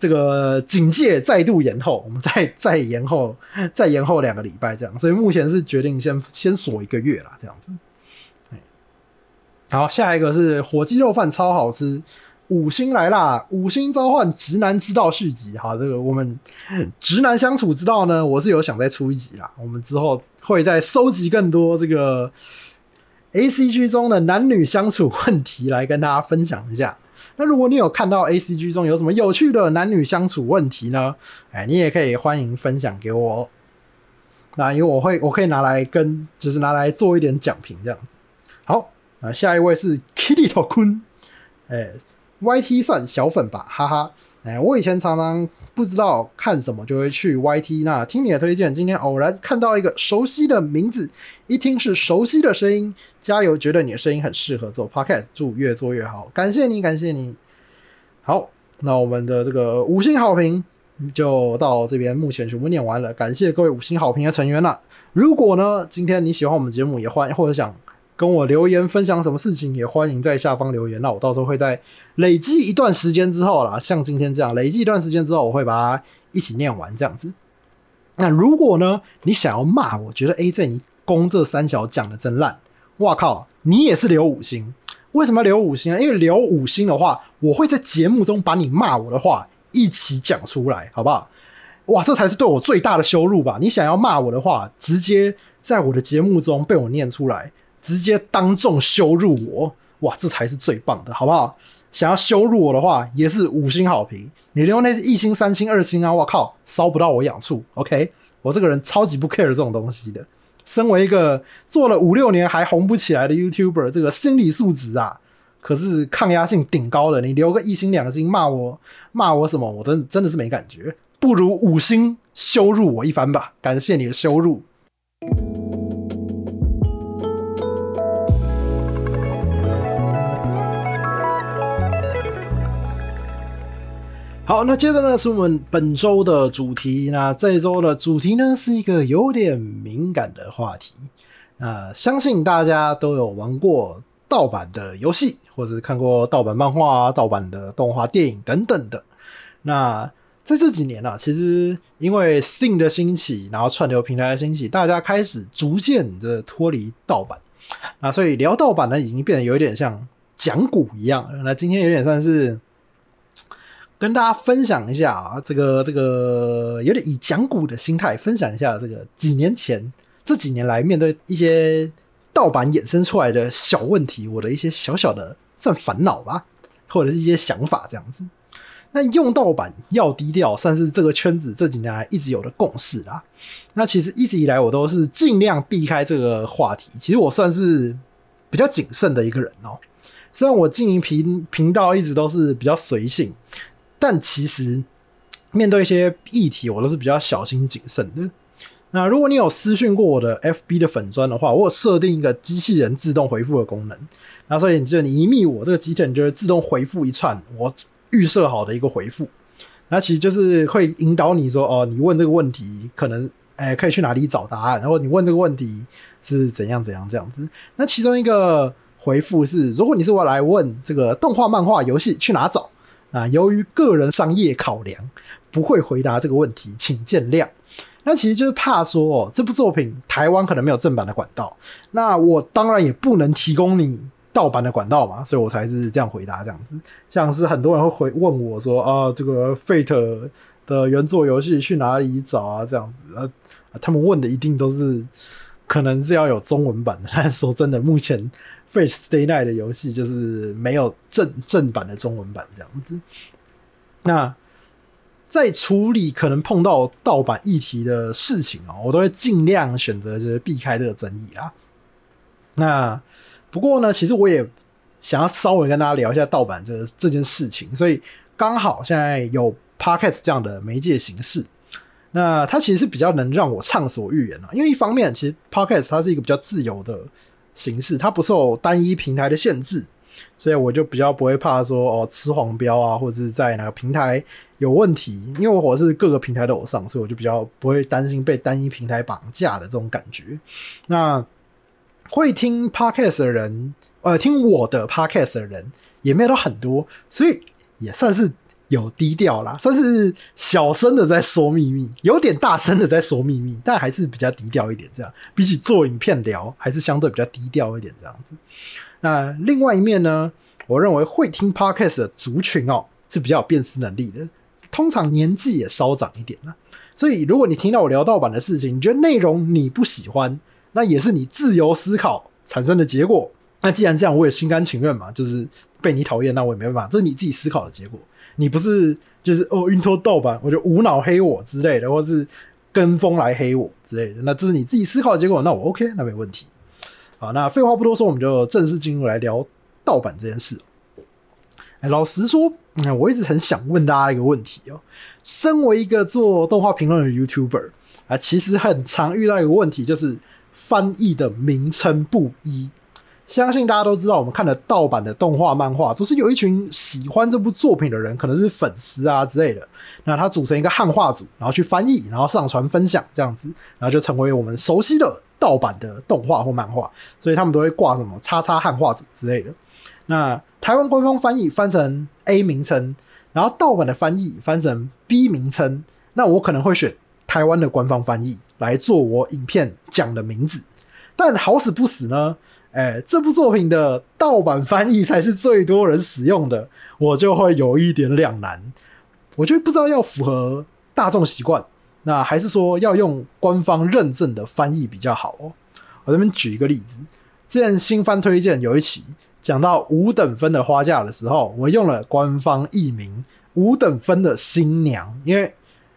S2: 这个警戒再度延后，我们再再延后，再延后两个礼拜这样，所以目前是决定先先锁一个月啦，这样子。好，下一个是火鸡肉饭超好吃，五星来啦！五星召唤直男之道续集。好，这个我们直男相处之道呢，我是有想再出一集啦，我们之后会再收集更多这个 ACG 中的男女相处问题来跟大家分享一下。那如果你有看到 ACG 中有什么有趣的男女相处问题呢？哎，你也可以欢迎分享给我。那因为我会，我可以拿来跟，就是拿来做一点讲评这样。好，那下一位是 Kitty 头坤哎，YT 算小粉吧，哈哈。哎，我以前常常不知道看什么就会去 YT，那听你的推荐，今天偶然看到一个熟悉的名字，一听是熟悉的声音，加油！觉得你的声音很适合做 Podcast，祝越做越好，感谢你，感谢你。好，那我们的这个五星好评就到这边，目前全部念完了，感谢各位五星好评的成员了。如果呢，今天你喜欢我们节目，也欢或者想。跟我留言分享什么事情，也欢迎在下方留言。那我到时候会在累积一段时间之后啦，像今天这样累积一段时间之后，我会把它一起念完这样子。那如果呢，你想要骂我，觉得 AJ 你攻这三小讲的真烂，哇靠，你也是留五星。为什么要留五星呢？因为留五星的话，我会在节目中把你骂我的话一起讲出来，好不好？哇，这才是对我最大的羞辱吧？你想要骂我的话，直接在我的节目中被我念出来。直接当众羞辱我，哇，这才是最棒的，好不好？想要羞辱我的话，也是五星好评。你留那是一星、三星、二星啊，我靠，烧不到我痒处。OK，我这个人超级不 care 这种东西的。身为一个做了五六年还红不起来的 YouTuber，这个心理素质啊，可是抗压性顶高的，你留个一星两星骂我骂我什么，我真真的是没感觉，不如五星羞辱我一番吧，感谢你的羞辱。好，那接着呢是我们本周的主题。那这一周的主题呢是一个有点敏感的话题。那相信大家都有玩过盗版的游戏，或者是看过盗版漫画、盗版的动画、电影等等的。那在这几年啊，其实因为 Steam 的兴起，然后串流平台的兴起，大家开始逐渐的脱离盗版。那所以聊盗版呢，已经变得有点像讲古一样。那今天有点算是。跟大家分享一下啊，这个这个有点以讲古的心态分享一下这个几年前这几年来面对一些盗版衍生出来的小问题，我的一些小小的算烦恼吧，或者是一些想法这样子。那用盗版要低调，算是这个圈子这几年来一直有的共识啦。那其实一直以来我都是尽量避开这个话题，其实我算是比较谨慎的一个人哦。虽然我经营频频道一直都是比较随性。但其实面对一些议题，我都是比较小心谨慎的。那如果你有私讯过我的 FB 的粉砖的话，我有设定一个机器人自动回复的功能。那所以，你就你一密我，这个机器人就会自动回复一串我预设好的一个回复。那其实就是会引导你说，哦，你问这个问题，可能哎可以去哪里找答案，然后你问这个问题是怎样怎样这样子。那其中一个回复是，如果你是我来问这个动画、漫画、游戏去哪找？啊，由于个人商业考量，不会回答这个问题，请见谅。那其实就是怕说，哦，这部作品台湾可能没有正版的管道，那我当然也不能提供你盗版的管道嘛，所以我才是这样回答这样子。像是很多人会回问我说，啊，这个 Fate 的原作游戏去哪里找啊？这样子啊，他们问的一定都是可能是要有中文版的，但是说真的，目前。Fate Stay Night 的游戏就是没有正正版的中文版这样子。那在处理可能碰到盗版议题的事情哦，我都会尽量选择就是避开这个争议啊。那不过呢，其实我也想要稍微跟大家聊一下盗版这这件事情，所以刚好现在有 Podcast 这样的媒介形式，那它其实是比较能让我畅所欲言啊。因为一方面，其实 Podcast 它是一个比较自由的。形式它不受单一平台的限制，所以我就比较不会怕说哦吃黄标啊，或者是在哪个平台有问题，因为我是各个平台都有上，所以我就比较不会担心被单一平台绑架的这种感觉。那会听 Podcast 的人，呃，听我的 Podcast 的人也没有到很多，所以也算是。有低调啦，算是小声的在说秘密，有点大声的在说秘密，但还是比较低调一点。这样比起做影片聊，还是相对比较低调一点。这样子。那另外一面呢，我认为会听 Podcast 的族群哦是比较有辨识能力的，通常年纪也稍长一点啦。所以如果你听到我聊盗版的事情，你觉得内容你不喜欢，那也是你自由思考产生的结果。那既然这样，我也心甘情愿嘛，就是被你讨厌，那我也没办法，这是你自己思考的结果。你不是就是哦，运托盗版，我就无脑黑我之类的，或是跟风来黑我之类的，那这是你自己思考的结果，那我 OK，那没问题。好，那废话不多说，我们就正式进入来聊盗版这件事。哎，老实说，我一直很想问大家一个问题哦，身为一个做动画评论的 YouTuber 啊，其实很常遇到一个问题，就是翻译的名称不一。相信大家都知道，我们看的盗版的动画、漫画，都是有一群喜欢这部作品的人，可能是粉丝啊之类的。那他组成一个汉化组，然后去翻译，然后上传分享这样子，然后就成为我们熟悉的盗版的动画或漫画。所以他们都会挂什么“叉叉汉化组”之类的。那台湾官方翻译翻成 A 名称，然后盗版的翻译翻成 B 名称。那我可能会选台湾的官方翻译来做我影片讲的名字。但好死不死呢？哎、这部作品的盗版翻译才是最多人使用的，我就会有一点两难。我就不知道要符合大众习惯，那还是说要用官方认证的翻译比较好哦。我这边举一个例子，之前新番推荐有一期讲到五等分的花嫁的时候，我用了官方译名“五等分的新娘”，因为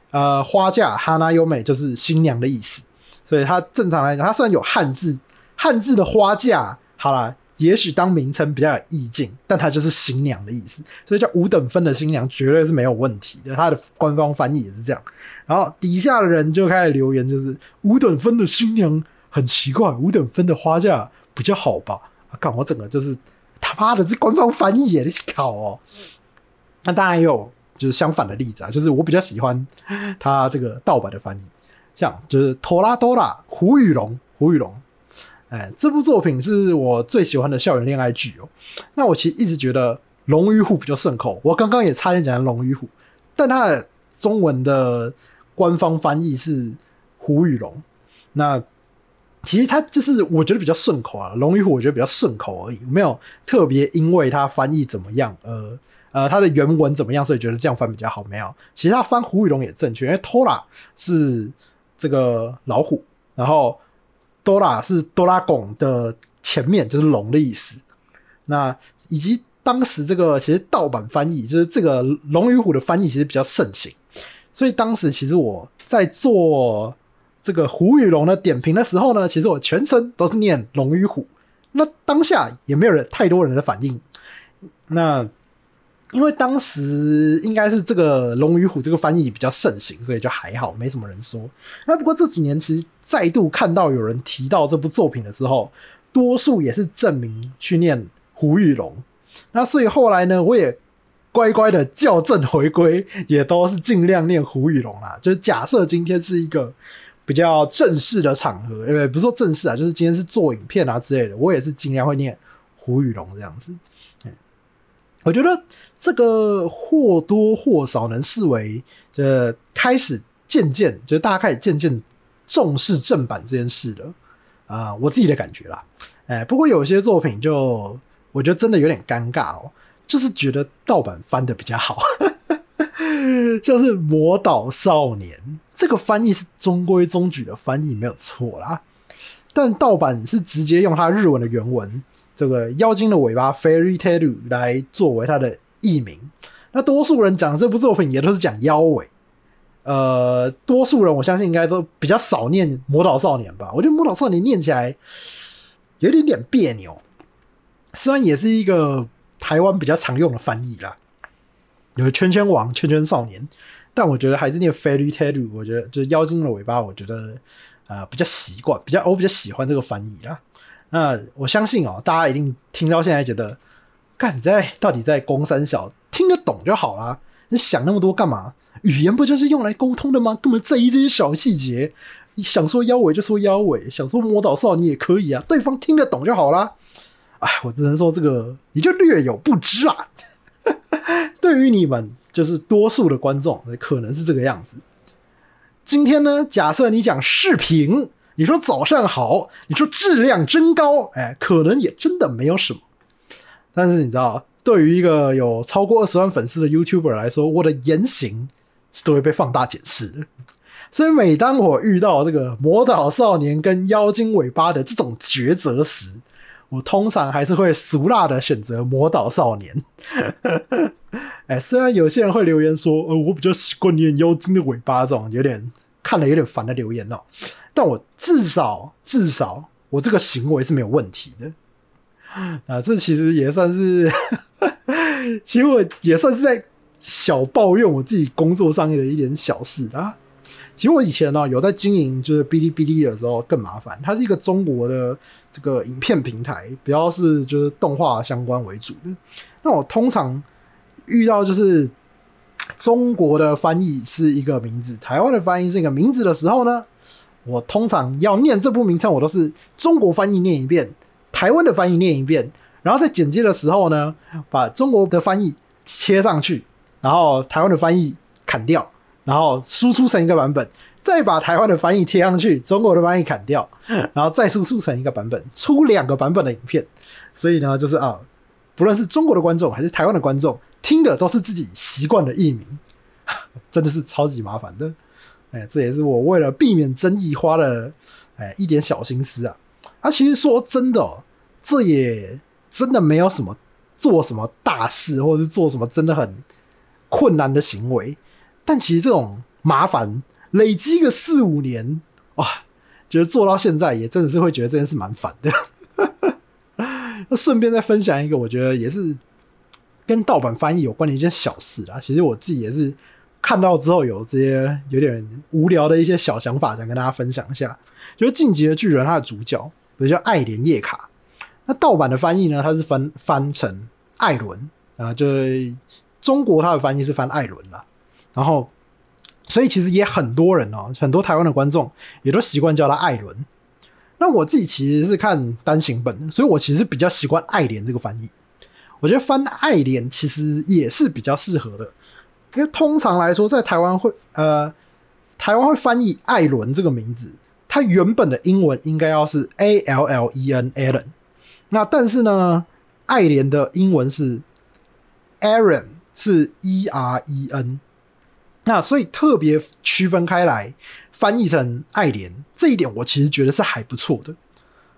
S2: 呃，花嫁哈娜优美就是新娘的意思，所以它正常来讲，它虽然有汉字。汉字的花嫁，好啦，也许当名称比较有意境，但它就是新娘的意思，所以叫五等分的新娘绝对是没有问题的。它的官方翻译也是这样。然后底下的人就开始留言，就是五等分的新娘很奇怪，五等分的花嫁比较好吧？啊，看我整个就是他妈的这官方翻译也是考哦。那当然也有就是相反的例子啊，就是我比较喜欢他这个盗版的翻译，像就是托拉多拉胡雨龙，胡雨龙。哎，这部作品是我最喜欢的校园恋爱剧哦。那我其实一直觉得《龙与虎》比较顺口，我刚刚也差点讲《龙与虎》，但它的中文的官方翻译是《虎与龙》。那其实它就是我觉得比较顺口啊，《龙与虎》我觉得比较顺口而已，没有特别因为它翻译怎么样，呃呃，它的原文怎么样，所以觉得这样翻比较好。没有，其实它翻《虎与龙》也正确，因为 Tora 是这个老虎，然后。多拉是多拉贡的前面，就是龙的意思。那以及当时这个其实盗版翻译，就是这个龙与虎的翻译其实比较盛行，所以当时其实我在做这个虎与龙的点评的时候呢，其实我全程都是念龙与虎。那当下也没有人太多人的反应。那因为当时应该是这个龙与虎这个翻译比较盛行，所以就还好，没什么人说。那不过这几年其实。再度看到有人提到这部作品的时候，多数也是证明去念胡玉龙。那所以后来呢，我也乖乖的校正回归，也都是尽量念胡玉龙啦。就是假设今天是一个比较正式的场合，呃，不是说正式啊，就是今天是做影片啊之类的，我也是尽量会念胡玉龙这样子。我觉得这个或多或少能视为，呃，开始渐渐，就是大家开始渐渐。重视正版这件事的啊、我自己的感觉啦。哎、不过有些作品就我觉得真的有点尴尬哦，就是觉得盗版翻的比较好，就是《魔导少年》这个翻译是中规中矩的翻译没有错啦，但盗版是直接用它日文的原文这个“妖精的尾巴 ”（Fairy Tail） 来作为它的译名。那多数人讲这部作品也都是讲妖尾。呃，多数人我相信应该都比较少念《魔导少年》吧。我觉得《魔导少年》念起来有点点别扭，虽然也是一个台湾比较常用的翻译啦，有圈圈王、圈圈少年，但我觉得还是念 Fairy Tail。我觉得就是妖精的尾巴，我觉得啊、呃、比较习惯，比较我比较喜欢这个翻译啦。那我相信哦，大家一定听到现在觉得，干你在到底在攻三小，听得懂就好啦，你想那么多干嘛？语言不就是用来沟通的吗？根本在意这些小细节。你想说妖尾就说妖尾，想说魔导少年也可以啊，对方听得懂就好啦。哎，我只能说这个你就略有不知啊。对于你们，就是多数的观众，可能是这个样子。今天呢，假设你讲视频，你说早上好，你说质量真高，哎，可能也真的没有什么。但是你知道，对于一个有超过二十万粉丝的 YouTuber 来说，我的言行。是都会被放大检视的，所以每当我遇到这个魔导少年跟妖精尾巴的这种抉择时，我通常还是会俗辣的选择魔导少年。哎，虽然有些人会留言说，呃，我比较习惯念妖精的尾巴这种有点看了有点烦的留言哦，但我至少至少我这个行为是没有问题的。啊，这其实也算是，其实我也算是在。小抱怨我自己工作上面的一点小事啊，其实我以前呢、有在经营就是哔哩哔哩的时候更麻烦，它是一个中国的这个影片平台，比较是就是动画相关为主的。那我通常遇到就是中国的翻译是一个名字，台湾的翻译是一个名字的时候呢，我通常要念这部名称，我都是中国翻译念一遍，台湾的翻译念一遍，然后在剪接的时候呢，把中国的翻译切上去。然后台湾的翻译砍掉，然后输出成一个版本，再把台湾的翻译贴上去，中国的翻译砍掉，然后再输出成一个版本，出两个版本的影片。所以呢，就是啊，不论是中国的观众还是台湾的观众，听的都是自己习惯的译名，真的是超级麻烦的。哎，这也是我为了避免争议花了哎一点小心思啊。啊，其实说真的哦，这也真的没有什么做什么大事，或者是做什么真的很。困难的行为，但其实这种麻烦累积个四五年，哇，觉得做到现在也真的是会觉得这件事蛮烦的。那 顺便再分享一个，我觉得也是跟盗版翻译有关的一件小事啊。其实我自己也是看到之后有这些有点无聊的一些小想法，想跟大家分享一下。就是《进击的巨人》它的主角，比如叫艾莲叶卡。那盗版的翻译呢，它是翻翻成艾伦啊，就是中国它的翻译是翻艾伦啦。然后，所以其实也很多人哦，很多台湾的观众也都习惯叫他艾伦。那我自己其实是看单行本，所以我其实比较习惯艾莲这个翻译。我觉得翻艾莲其实也是比较适合的，因为通常来说，在台湾会呃，台湾会翻译艾伦这个名字，它原本的英文应该要是 A L L E N，Allen。那但是呢，爱莲的英文是 Aaron，是 E R E N。那所以特别区分开来。翻译成爱莲这一点，我其实觉得是还不错的。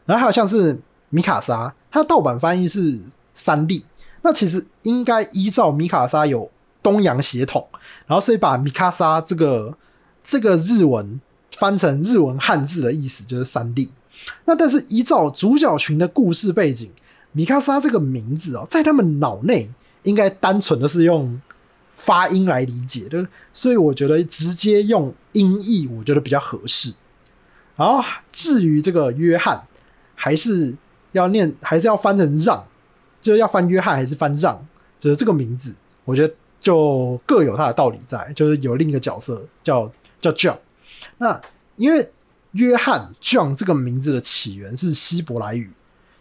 S2: 然后还有像是米卡莎，它的盗版翻译是三笠。那其实应该依照米卡莎有东洋血统，然后所以把米卡莎这个这个日文翻成日文汉字的意思就是三笠。那但是依照主角群的故事背景，米卡莎这个名字哦，在他们脑内应该单纯的是用。发音来理解的，所以我觉得直接用音译，我觉得比较合适。然后至于这个约翰，还是要念，还是要翻成让，就是要翻约翰还是翻让，就是这个名字，我觉得就各有它的道理在。就是有另一个角色叫叫 John，那因为约翰 John 这个名字的起源是希伯来语，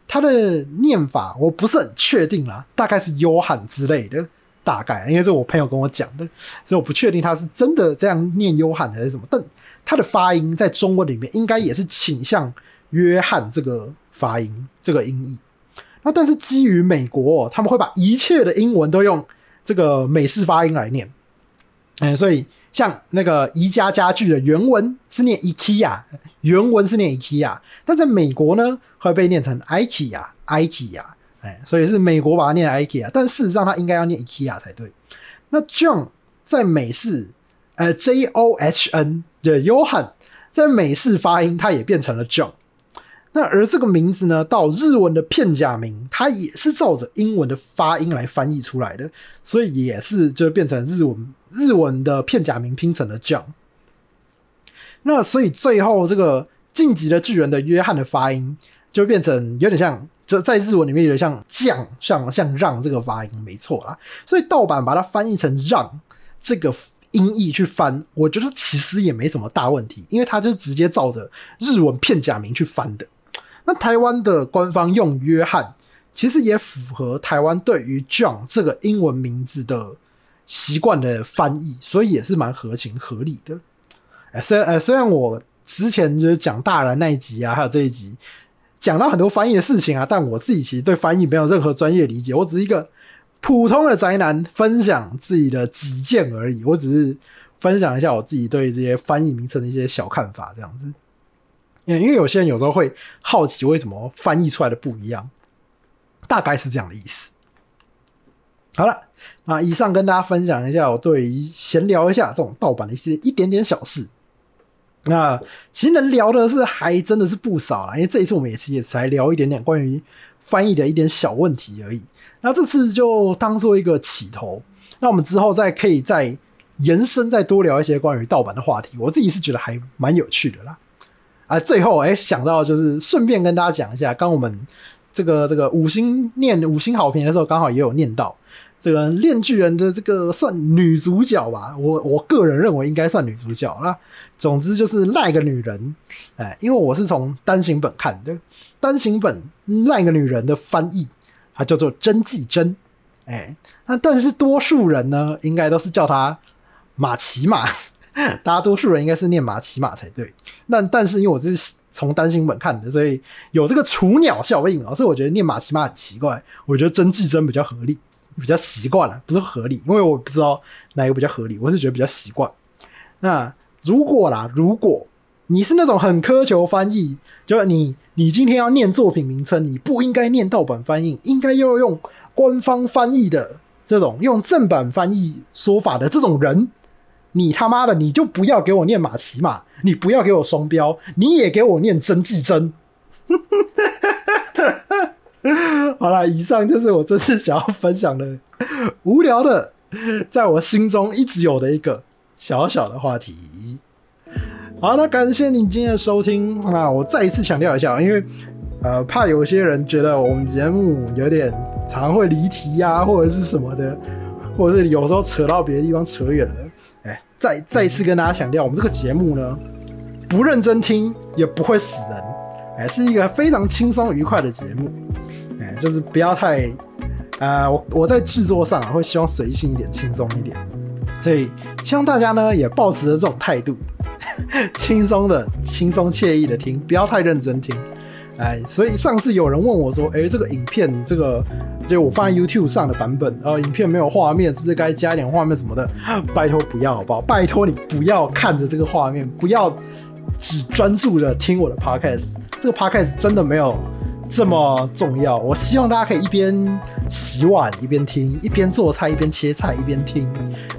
S2: 它的念法我不是很确定啦，大概是约翰之类的。大概，因为这是我朋友跟我讲的，所以我不确定他是真的这样念约翰还是什么。但他的发音在中文里面应该也是倾向约翰这个发音，这个音译。那但是基于美国，他们会把一切的英文都用这个美式发音来念。嗯，所以像那个宜家家具的原文是念 IKEA，原文是念 IKEA，但在美国呢会被念成 IKEA，IKEA。哎，所以是美国把它念 IKEA，但事实上它应该要念 IKEA 才对。那 John 在美式，呃，J O H N 的 Johan 在美式发音，它也变成了 John。那而这个名字呢，到日文的片假名，它也是照着英文的发音来翻译出来的，所以也是就变成日文日文的片假名拼成了 John。那所以最后这个晋级的巨人的约翰的发音就变成有点像。这在日文里面有点像“将”，像像“让”这个发音，没错啦。所以盗版把它翻译成“让”这个音译去翻，我觉得其实也没什么大问题，因为它就直接照着日文片假名去翻的。那台湾的官方用“约翰”，其实也符合台湾对于 John 这个英文名字的习惯的翻译，所以也是蛮合情合理的。哎，虽然呃，虽然我之前就是讲大人那一集啊，还有这一集。讲到很多翻译的事情啊，但我自己其实对翻译没有任何专业理解，我只是一个普通的宅男，分享自己的己见而已。我只是分享一下我自己对这些翻译名称的一些小看法，这样子。因为有些人有时候会好奇为什么翻译出来的不一样，大概是这样的意思。好了，那以上跟大家分享一下我对于闲聊一下这种盗版的一些一点点小事。那其实能聊的是还真的是不少啦，因为这一次我们也是也才聊一点点关于翻译的一点小问题而已。那这次就当做一个起头，那我们之后再可以再延伸再多聊一些关于盗版的话题。我自己是觉得还蛮有趣的啦。啊，最后哎、想到就是顺便跟大家讲一下，刚我们这个这个五星念五星好评的时候，刚好也有念到。这个链锯人的这个算女主角吧，我我个人认为应该算女主角啦。总之就是赖个女人，哎，因为我是从单行本看的，单行本赖个女人的翻译，它叫做甄纪真，哎，那但是多数人呢，应该都是叫她马奇马，大多数人应该是念马奇马才对。那但是因为我是从单行本看的，所以有这个雏鸟效应啊，所以我觉得念马奇马很奇怪，我觉得甄纪真比较合理。比较习惯了，不是合理，因为我不知道哪个比较合理，我是觉得比较习惯。那如果啦，如果你是那种很苛求翻译，就是你你今天要念作品名称，你不应该念盗版翻译，应该要用官方翻译的这种用正版翻译说法的这种人，你他妈的你就不要给我念马奇马，你不要给我双标，你也给我念真纪真。好了，以上就是我这次想要分享的 无聊的，在我心中一直有的一个小小的话题。好，那感谢你今天的收听。那我再一次强调一下，因为呃，怕有些人觉得我们节目有点常会离题呀、或者是什么的，或者是有时候扯到别的地方扯远了。哎，再再一次跟大家强调，我们这个节目呢，不认真听也不会死人，哎，是一个非常轻松愉快的节目。就是不要太啊、呃，我我在制作上啊，会希望随性一点，轻松一点。所以希望大家呢也保持着这种态度，轻松的、轻松惬意的听，不要太认真听。哎，所以上次有人问我说：“哎，这个影片，这个就我放在 YouTube 上的版本，呃，影片没有画面，是不是该加一点画面什么的？” 拜托不要，好不好？拜托你不要看着这个画面，不要只专注的听我的 Podcast。这个 Podcast 真的没有。这么重要，我希望大家可以一边洗碗一边听，一边做菜一边切菜一边听，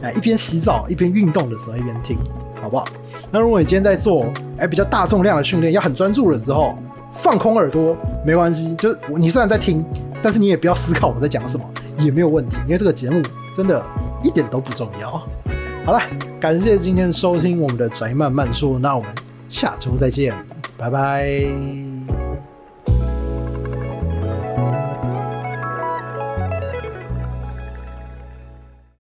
S2: 哎，一边洗澡一边运动的时候一边听，好不好？那如果你今天在做哎比较大重量的训练，要很专注的时候，放空耳朵没关系，就是你虽然在听，但是你也不要思考我在讲什么，也没有问题，因为这个节目真的一点都不重要。好了，感谢今天收听我们的宅漫慢说，那我们下周再见，拜拜。